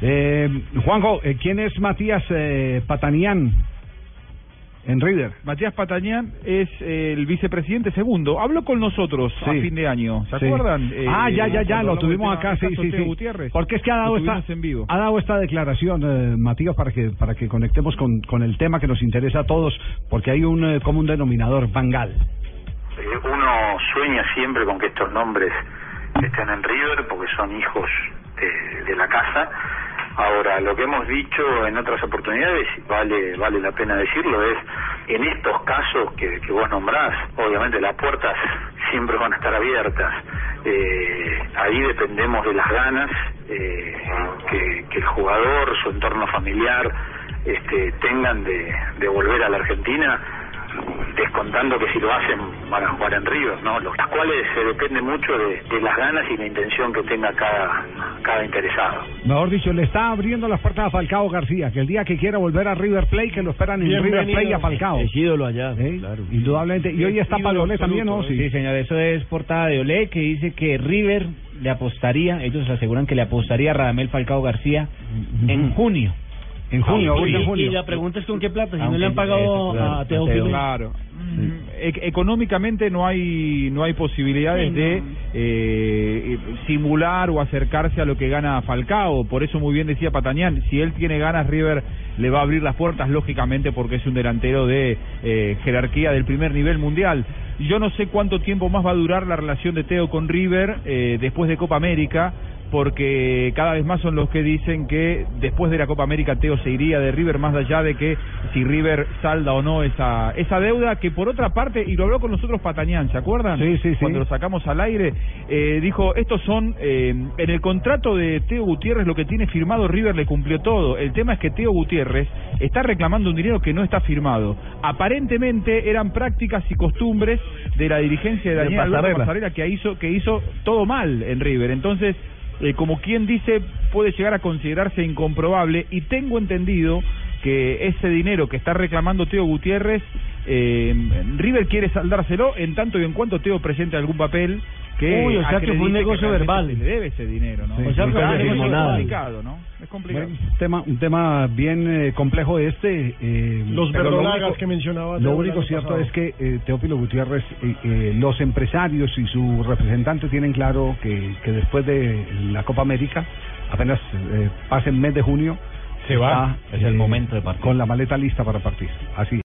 Eh, Juanjo, eh, ¿quién es Matías eh, Patanián en River? Matías Patañán es eh, el vicepresidente segundo. Habló con nosotros a fin de año. ¿Se Sí. acuerdan? ah, Eh, ya, ya, ya, lo tuvimos acá, sí, sí, sí. Gutiérrez. Porque es que ha dado esta, en vivo. ha dado esta declaración, eh, Matías, para que para que conectemos con, con el tema que nos interesa a todos, porque hay un eh, común denominador, Bangal. Eh, uno sueña siempre con que estos nombres estén en River porque son hijos Ahora, lo que hemos dicho en otras oportunidades, vale vale la pena decirlo, es en estos casos que, que vos nombrás, obviamente las puertas siempre van a estar abiertas. Eh, ahí dependemos de las ganas eh, que, el jugador, su entorno familiar, este, tengan de volver a la Argentina descontando que si lo hacen van a jugar en River, ¿no? Los las cuales se depende mucho de, de las ganas y la intención que tenga cada, cada interesado. Mejor dicho, le está abriendo las puertas a Falcao García, que el día que quiera volver a River Plate, que lo esperan en River Plate a Falcao. Es ídolo allá, ¿Eh? claro. Indudablemente. Y hoy está ídolo Palolé también, ¿no? Sí. Sí, señor, eso es portada de Olé que dice que River le apostaría, ellos aseguran que le apostaría a Radamel Falcao García en junio. En junio, Ah, en y- junio. Y la pregunta es con qué plata, si no le han pagado claro, a Teófilo. Teo. Claro. Mm, e- económicamente no hay no hay posibilidades de eh, simular o acercarse a lo que gana Falcao. Por eso muy bien decía Patañán, si él tiene ganas, River le va a abrir las puertas, lógicamente, porque es un delantero de eh, jerarquía del primer nivel mundial. Yo no sé cuánto tiempo más va a durar la relación de Teo con River eh, después de Copa América porque cada vez más son los que dicen que después de la Copa América Teo se iría de River más allá de que si River salda o no esa esa deuda que por otra parte y lo habló con nosotros Patañán ¿se acuerdan? Sí, sí, sí. cuando lo sacamos al aire eh, dijo estos son eh, en el contrato de Teo Gutiérrez lo que tiene firmado River le cumplió todo el tema es que Teo Gutiérrez está reclamando un dinero que no está firmado aparentemente eran prácticas y costumbres de la dirigencia de Daniel. Pasarela que hizo que hizo todo mal en River entonces eh, como quien dice, puede llegar a considerarse incomprobable y tengo entendido que ese dinero que está reclamando Teo Gutiérrez, eh, River quiere saldárselo en tanto y en cuanto Teo presente algún papel que Uy, o sea que fue un negocio verbal. le debe ese dinero, ¿no? Sí, O sea, es complicado, ¿no? Es complicado. Bueno, un tema, un tema bien eh, complejo este. eh, Los verdolagas único- que mencionaba Lo único cierto pasado. es que eh, Teófilo Gutiérrez, eh, eh, los empresarios y su representante tienen claro que, que después de la Copa América, apenas eh, pase el mes de junio, Se va. está, Es el momento de partir. Con la maleta lista para partir. Así.